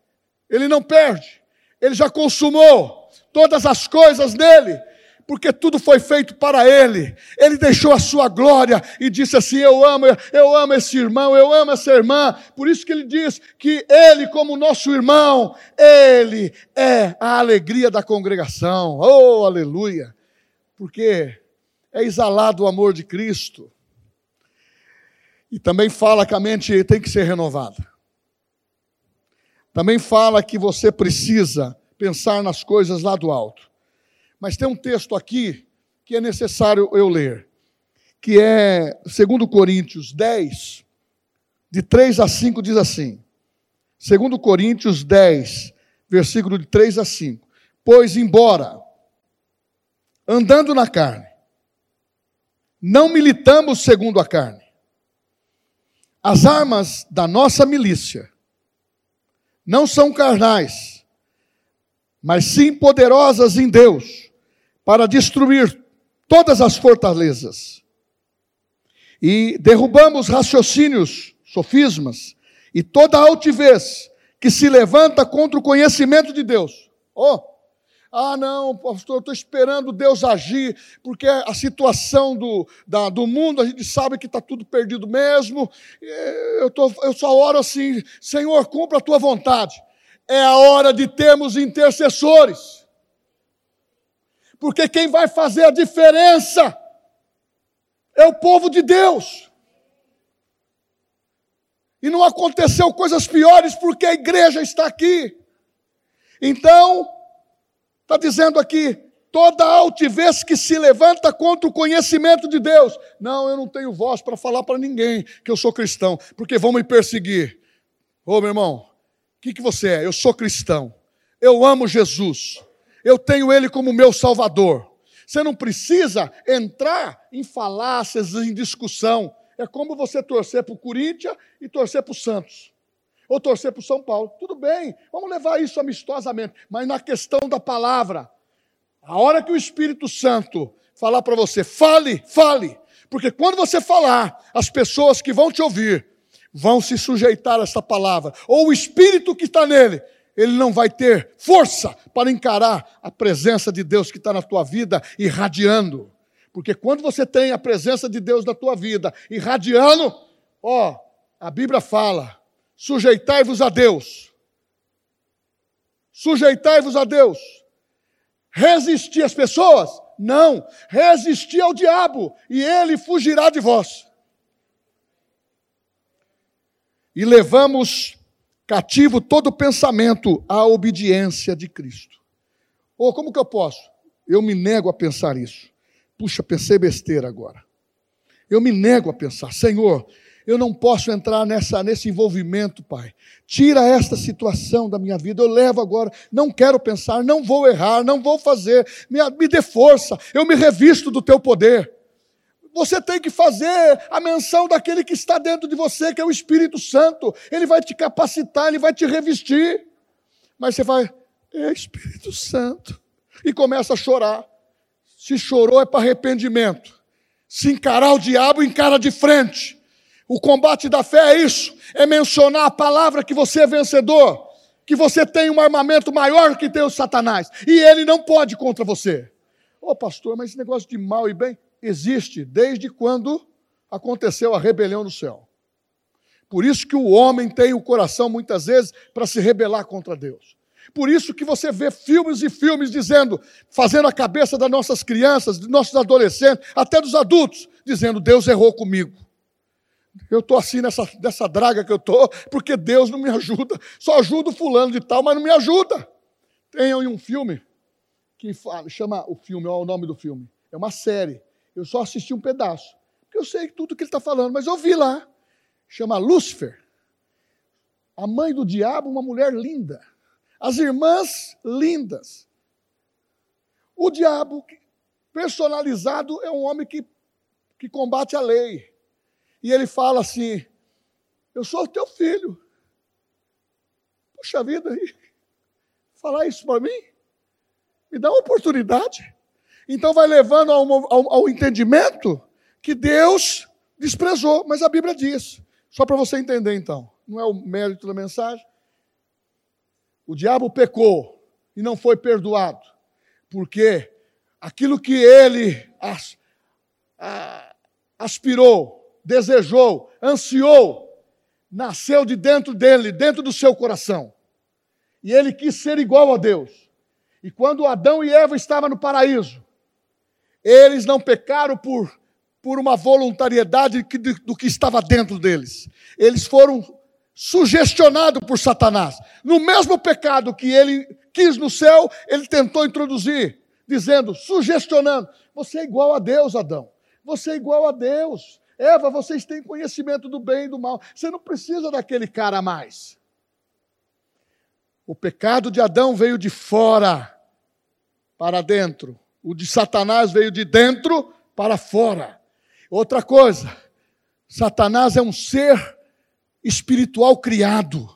S1: ele não perde, ele já consumou todas as coisas nele, porque tudo foi feito para ele. Ele deixou a sua glória e disse assim: Eu amo, eu amo esse irmão, eu amo essa irmã. Por isso que ele diz que ele, como nosso irmão, ele é a alegria da congregação. Oh, aleluia! Porque é exalado o amor de Cristo. E também fala que a mente tem que ser renovada. Também fala que você precisa pensar nas coisas lá do alto. Mas tem um texto aqui que é necessário eu ler, que é 2 Coríntios 10, de 3 a 5, diz assim. 2 Coríntios 10, versículo de 3 a 5. Pois, embora andando na carne, não militamos segundo a carne. As armas da nossa milícia não são carnais, mas sim poderosas em Deus para destruir todas as fortalezas. E derrubamos raciocínios, sofismas e toda altivez que se levanta contra o conhecimento de Deus. Oh, ah, não, pastor, eu estou esperando Deus agir, porque a situação do, da, do mundo, a gente sabe que está tudo perdido mesmo. Eu, tô, eu só oro assim, Senhor, cumpra a tua vontade. É a hora de termos intercessores porque quem vai fazer a diferença é o povo de Deus. E não aconteceu coisas piores porque a igreja está aqui. Então, está dizendo aqui: toda altivez que se levanta contra o conhecimento de Deus. Não, eu não tenho voz para falar para ninguém que eu sou cristão, porque vão me perseguir. Ô meu irmão, o que, que você é? Eu sou cristão. Eu amo Jesus. Eu tenho Ele como meu Salvador. Você não precisa entrar em falácias, em discussão. É como você torcer para o Corinthians e torcer para o Santos. Ou torcer para o São Paulo. Tudo bem, vamos levar isso amistosamente. Mas na questão da palavra, a hora que o Espírito Santo falar para você, fale, fale. Porque quando você falar, as pessoas que vão te ouvir vão se sujeitar a essa palavra. Ou o Espírito que está nele, ele não vai ter força para encarar a presença de Deus que está na tua vida irradiando. Porque quando você tem a presença de Deus na tua vida irradiando, ó, a Bíblia fala: sujeitai-vos a Deus. Sujeitai-vos a Deus. Resistir às pessoas? Não. Resistir ao diabo e ele fugirá de vós. E levamos cativo todo pensamento à obediência de Cristo. Ou oh, como que eu posso? Eu me nego a pensar isso. Puxa, pensei besteira agora. Eu me nego a pensar, Senhor, eu não posso entrar nessa, nesse envolvimento, Pai. Tira esta situação da minha vida. Eu levo agora. Não quero pensar, não vou errar, não vou fazer. Me, me dê força. Eu me revisto do teu poder. Você tem que fazer a menção daquele que está dentro de você, que é o Espírito Santo. Ele vai te capacitar, ele vai te revestir. Mas você vai, é Espírito Santo. E começa a chorar. Se chorou é para arrependimento. Se encarar o diabo, encara de frente. O combate da fé é isso: é mencionar a palavra que você é vencedor, que você tem um armamento maior que tem o Satanás, e ele não pode contra você. Ô oh, pastor, mas esse negócio de mal e bem existe desde quando aconteceu a rebelião no céu. Por isso que o homem tem o coração muitas vezes para se rebelar contra Deus. Por isso que você vê filmes e filmes dizendo, fazendo a cabeça das nossas crianças, dos nossos adolescentes, até dos adultos, dizendo: Deus errou comigo. Eu estou assim nessa, nessa draga que eu estou, porque Deus não me ajuda. Só ajuda o fulano de tal, mas não me ajuda. Tem um filme que fala, chama o filme, olha o nome do filme. É uma série. Eu só assisti um pedaço. Porque eu sei tudo que ele está falando, mas eu vi lá. Chama Lúcifer. A mãe do diabo, uma mulher linda. As irmãs lindas. O diabo, personalizado, é um homem que, que combate a lei e ele fala assim: Eu sou teu filho. Puxa vida, falar isso para mim? Me dá uma oportunidade. Então vai levando ao, ao, ao entendimento que Deus desprezou, mas a Bíblia diz. Só para você entender então, não é o mérito da mensagem. O diabo pecou e não foi perdoado, porque aquilo que ele as, a, aspirou, desejou, ansiou, nasceu de dentro dele, dentro do seu coração. E ele quis ser igual a Deus. E quando Adão e Eva estavam no paraíso, eles não pecaram por, por uma voluntariedade do que estava dentro deles. Eles foram sugestionados por Satanás. No mesmo pecado que ele quis no céu, ele tentou introduzir, dizendo, sugestionando: Você é igual a Deus, Adão. Você é igual a Deus. Eva, vocês têm conhecimento do bem e do mal. Você não precisa daquele cara mais. O pecado de Adão veio de fora para dentro. O de Satanás veio de dentro para fora. Outra coisa, Satanás é um ser espiritual criado.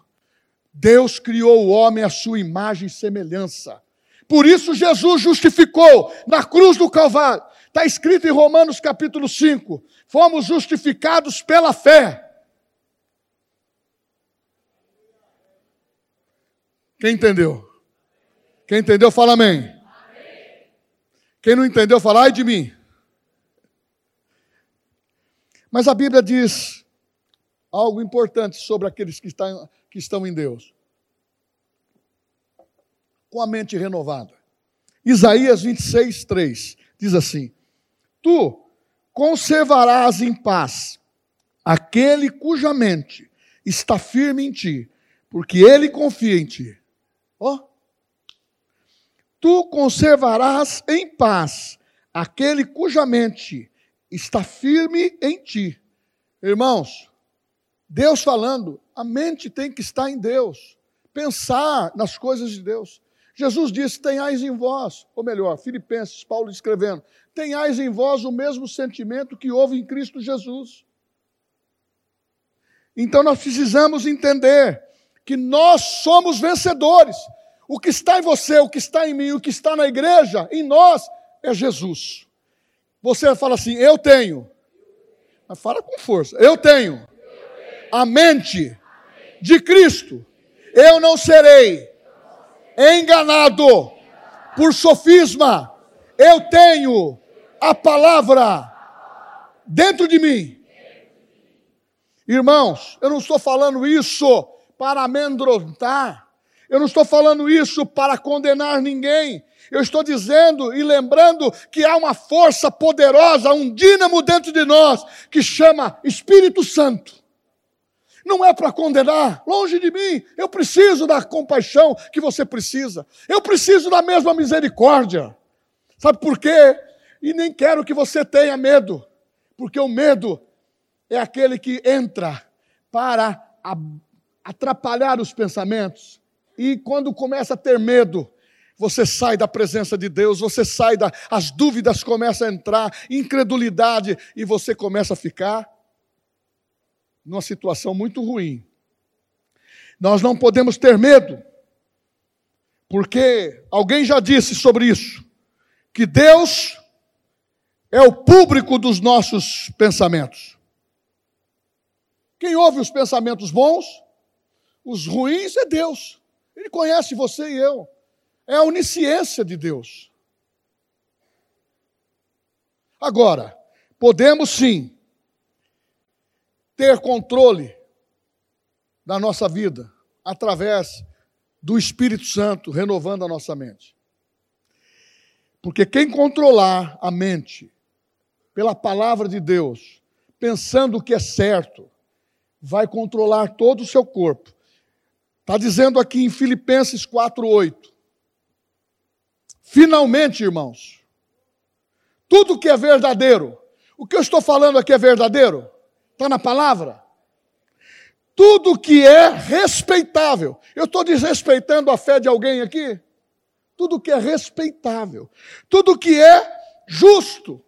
S1: Deus criou o homem à sua imagem e semelhança. Por isso Jesus justificou na cruz do Calvário. Está escrito em Romanos capítulo 5: fomos justificados pela fé. Quem entendeu? Quem entendeu, fala amém. amém. Quem não entendeu, fala ai de mim. Mas a Bíblia diz algo importante sobre aqueles que estão, que estão em Deus. Com a mente renovada. Isaías 26, 3 diz assim: Tu conservarás em paz aquele cuja mente está firme em ti, porque ele confia em ti. Oh. tu conservarás em paz aquele cuja mente está firme em ti. Irmãos, Deus falando, a mente tem que estar em Deus, pensar nas coisas de Deus. Jesus disse: tenhais em vós, ou melhor, Filipenses, Paulo escrevendo, tenhais em vós o mesmo sentimento que houve em Cristo Jesus. Então nós precisamos entender que nós somos vencedores. O que está em você, o que está em mim, o que está na igreja, em nós, é Jesus. Você fala assim: eu tenho. Mas fala com força. Eu tenho a mente de Cristo. Eu não serei enganado por sofisma. Eu tenho a palavra dentro de mim. Irmãos, eu não estou falando isso para amedrontar, eu não estou falando isso para condenar ninguém, eu estou dizendo e lembrando que há uma força poderosa, um dínamo dentro de nós, que chama Espírito Santo. Não é para condenar, longe de mim. Eu preciso da compaixão que você precisa. Eu preciso da mesma misericórdia. Sabe por quê? E nem quero que você tenha medo, porque o medo é aquele que entra para atrapalhar os pensamentos. E quando começa a ter medo, você sai da presença de Deus, você sai da. as dúvidas começam a entrar, incredulidade, e você começa a ficar numa situação muito ruim. Nós não podemos ter medo, porque alguém já disse sobre isso, que Deus é o público dos nossos pensamentos. Quem ouve os pensamentos bons, os ruins é Deus. Ele conhece você e eu. É a onisciência de Deus. Agora, podemos sim ter controle da nossa vida através do Espírito Santo renovando a nossa mente. Porque quem controlar a mente pela palavra de Deus, pensando o que é certo, vai controlar todo o seu corpo. Está dizendo aqui em Filipenses 4:8. Finalmente, irmãos, tudo que é verdadeiro, o que eu estou falando aqui é verdadeiro? Está na palavra? Tudo que é respeitável. Eu estou desrespeitando a fé de alguém aqui? Tudo que é respeitável. Tudo que é justo.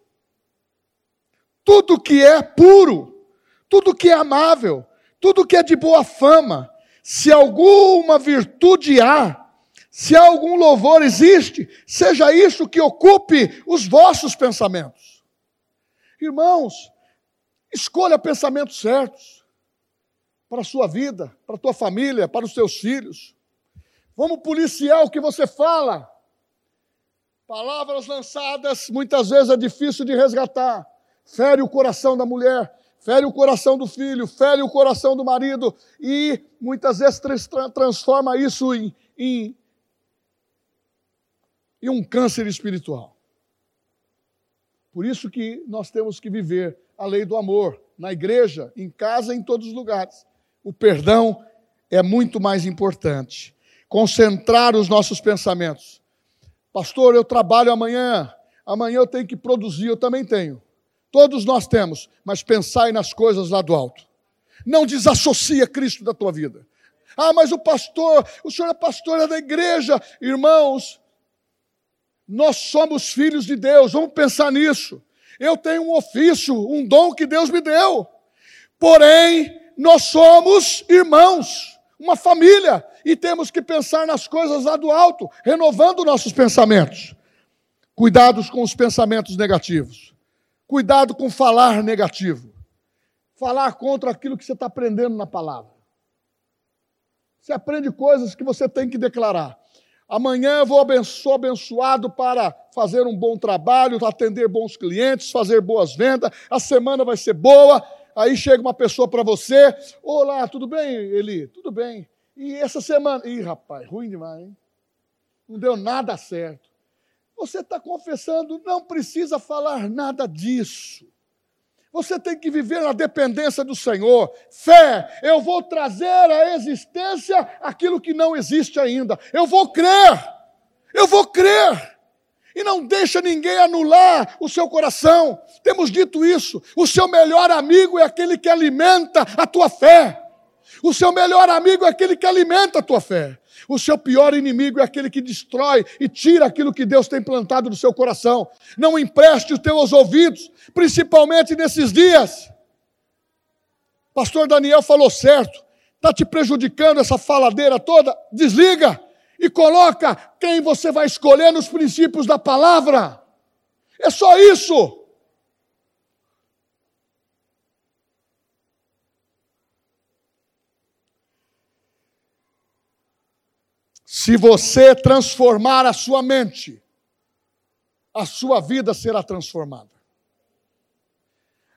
S1: Tudo que é puro. Tudo que é amável. Tudo que é de boa fama. Se alguma virtude há, se algum louvor existe, seja isso que ocupe os vossos pensamentos. Irmãos, Escolha pensamentos certos para a sua vida, para a tua família, para os teus filhos. Vamos policiar o que você fala. Palavras lançadas muitas vezes é difícil de resgatar. Fere o coração da mulher, fere o coração do filho, fere o coração do marido e muitas vezes transforma isso em, em, em um câncer espiritual. Por isso que nós temos que viver a lei do amor, na igreja, em casa, em todos os lugares. O perdão é muito mais importante. Concentrar os nossos pensamentos. Pastor, eu trabalho amanhã, amanhã eu tenho que produzir, eu também tenho. Todos nós temos, mas pensai nas coisas lá do alto. Não desassocia Cristo da tua vida. Ah, mas o pastor, o senhor é pastor é da igreja. Irmãos, nós somos filhos de Deus, vamos pensar nisso. Eu tenho um ofício, um dom que Deus me deu. Porém, nós somos irmãos, uma família, e temos que pensar nas coisas lá do alto, renovando nossos pensamentos. Cuidados com os pensamentos negativos. Cuidado com falar negativo. Falar contra aquilo que você está aprendendo na palavra. Você aprende coisas que você tem que declarar. Amanhã vou sou abençoado para fazer um bom trabalho, atender bons clientes, fazer boas vendas. A semana vai ser boa. Aí chega uma pessoa para você: Olá, tudo bem, Eli? Tudo bem. E essa semana? Ih, rapaz, ruim demais, hein? Não deu nada certo. Você está confessando, não precisa falar nada disso. Você tem que viver na dependência do Senhor. Fé, eu vou trazer à existência aquilo que não existe ainda. Eu vou crer. Eu vou crer. E não deixa ninguém anular o seu coração. Temos dito isso. O seu melhor amigo é aquele que alimenta a tua fé. O seu melhor amigo é aquele que alimenta a tua fé. O seu pior inimigo é aquele que destrói e tira aquilo que Deus tem plantado no seu coração. Não empreste os teus ouvidos, principalmente nesses dias. Pastor Daniel falou certo. Está te prejudicando essa faladeira toda? Desliga e coloca quem você vai escolher nos princípios da palavra. É só isso. Se você transformar a sua mente, a sua vida será transformada.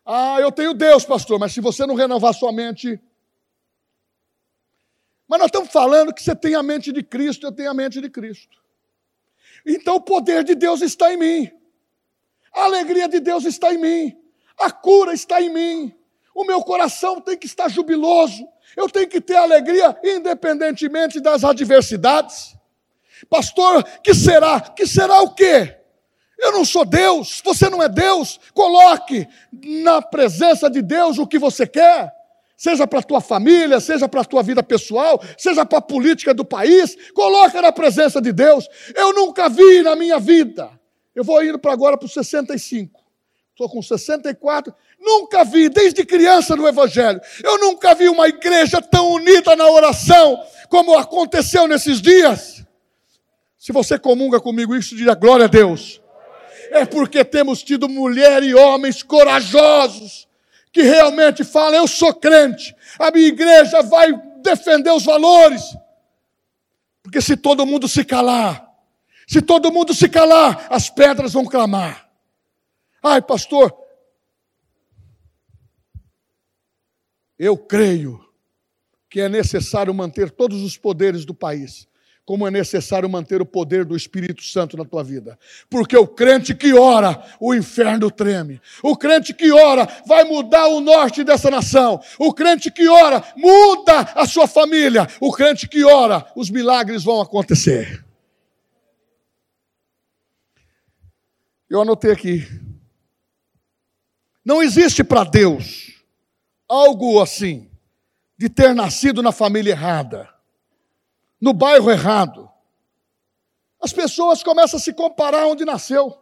S1: Ah, eu tenho Deus, pastor, mas se você não renovar sua mente, mas nós estamos falando que você tem a mente de Cristo, eu tenho a mente de Cristo. Então o poder de Deus está em mim. A alegria de Deus está em mim. A cura está em mim. O meu coração tem que estar jubiloso. Eu tenho que ter alegria independentemente das adversidades. Pastor, que será? Que será o quê? Eu não sou Deus, você não é Deus. Coloque na presença de Deus o que você quer seja para a tua família, seja para a tua vida pessoal, seja para a política do país, coloca na presença de Deus. Eu nunca vi na minha vida, eu vou indo para agora para os 65, estou com 64, nunca vi, desde criança no Evangelho, eu nunca vi uma igreja tão unida na oração como aconteceu nesses dias. Se você comunga comigo isso, diga glória a Deus. É porque temos tido mulher e homens corajosos, que realmente fala: eu sou crente, a minha igreja vai defender os valores. Porque se todo mundo se calar, se todo mundo se calar, as pedras vão clamar. Ai, pastor, eu creio que é necessário manter todos os poderes do país como é necessário manter o poder do Espírito Santo na tua vida. Porque o crente que ora, o inferno treme. O crente que ora vai mudar o norte dessa nação. O crente que ora muda a sua família. O crente que ora, os milagres vão acontecer. Eu anotei aqui. Não existe para Deus algo assim, de ter nascido na família errada no bairro errado. As pessoas começam a se comparar onde nasceu.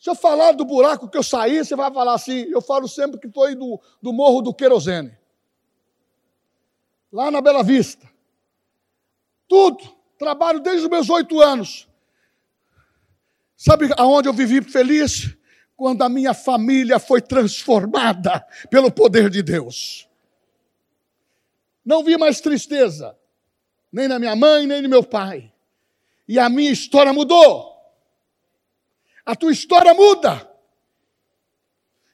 S1: Se eu falar do buraco que eu saí, você vai falar assim. Eu falo sempre que foi do, do Morro do Querosene. Lá na Bela Vista. Tudo. Trabalho desde os meus oito anos. Sabe aonde eu vivi feliz? Quando a minha família foi transformada pelo poder de Deus. Não vi mais tristeza nem na minha mãe, nem no meu pai. E a minha história mudou. A tua história muda.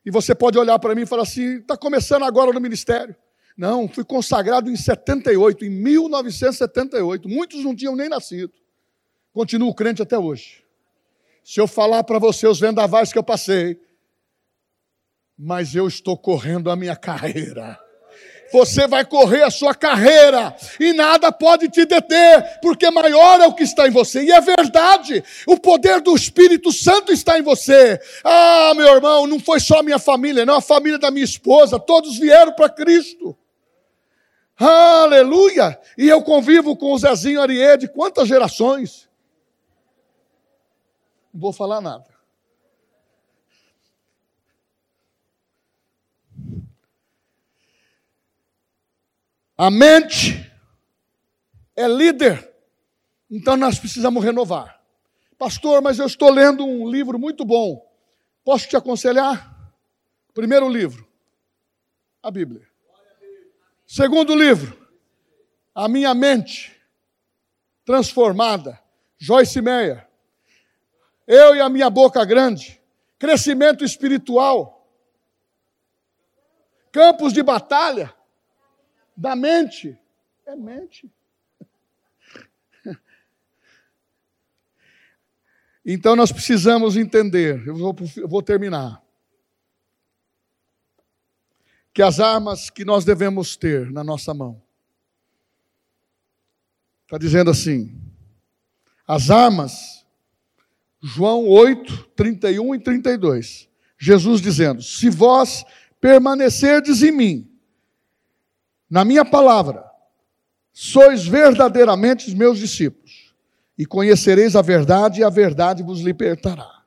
S1: E você pode olhar para mim e falar assim: está começando agora no ministério. Não, fui consagrado em 78, em 1978. Muitos não tinham nem nascido. Continuo crente até hoje. Se eu falar para você os vendavais que eu passei, mas eu estou correndo a minha carreira você vai correr a sua carreira e nada pode te deter, porque maior é o que está em você. E é verdade, o poder do Espírito Santo está em você. Ah, meu irmão, não foi só a minha família, não, a família da minha esposa, todos vieram para Cristo. Aleluia! E eu convivo com o Zezinho Ariede, quantas gerações? Não vou falar nada. A mente é líder. Então nós precisamos renovar. Pastor, mas eu estou lendo um livro muito bom. Posso te aconselhar? Primeiro livro, a Bíblia. Segundo livro, A Minha Mente Transformada, Joyce Meyer. Eu e a Minha Boca Grande, Crescimento Espiritual, Campos de Batalha, da mente. É mente. Então nós precisamos entender, eu vou, eu vou terminar, que as armas que nós devemos ter na nossa mão, está dizendo assim: as armas João 8, 31 e 32. Jesus dizendo: Se vós permanecerdes em mim, na minha palavra, sois verdadeiramente os meus discípulos, e conhecereis a verdade, e a verdade vos libertará.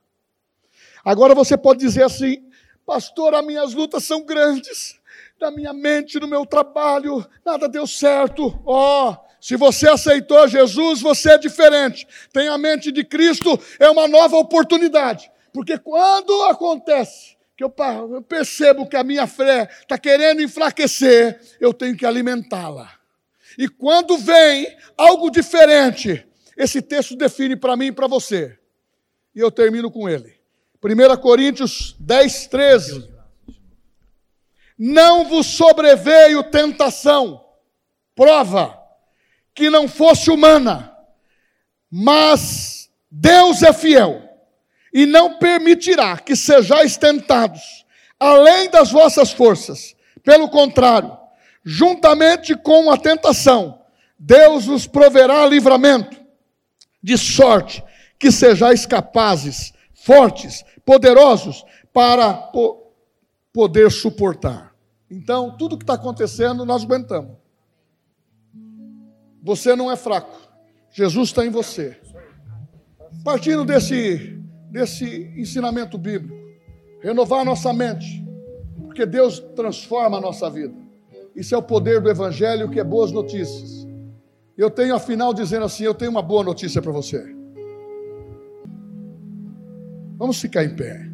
S1: Agora você pode dizer assim, pastor, as minhas lutas são grandes, na minha mente, no meu trabalho, nada deu certo. Ó, oh, se você aceitou Jesus, você é diferente. Tem a mente de Cristo, é uma nova oportunidade. Porque quando acontece que eu percebo que a minha fé está querendo enfraquecer, eu tenho que alimentá-la. E quando vem algo diferente, esse texto define para mim e para você. E eu termino com ele. 1 Coríntios 10, 13. Não vos sobreveio tentação, prova, que não fosse humana, mas Deus é fiel e não permitirá que sejais tentados além das vossas forças. Pelo contrário, juntamente com a tentação, Deus vos proverá livramento, de sorte que sejais capazes, fortes, poderosos para po poder suportar. Então, tudo que está acontecendo, nós aguentamos. Você não é fraco. Jesus está em você. Partindo desse, desse ensinamento bíblico, renovar a nossa mente, porque Deus transforma a nossa vida. Isso é o poder do Evangelho, que é boas notícias. Eu tenho, afinal, dizendo assim: eu tenho uma boa notícia para você. Vamos ficar em pé.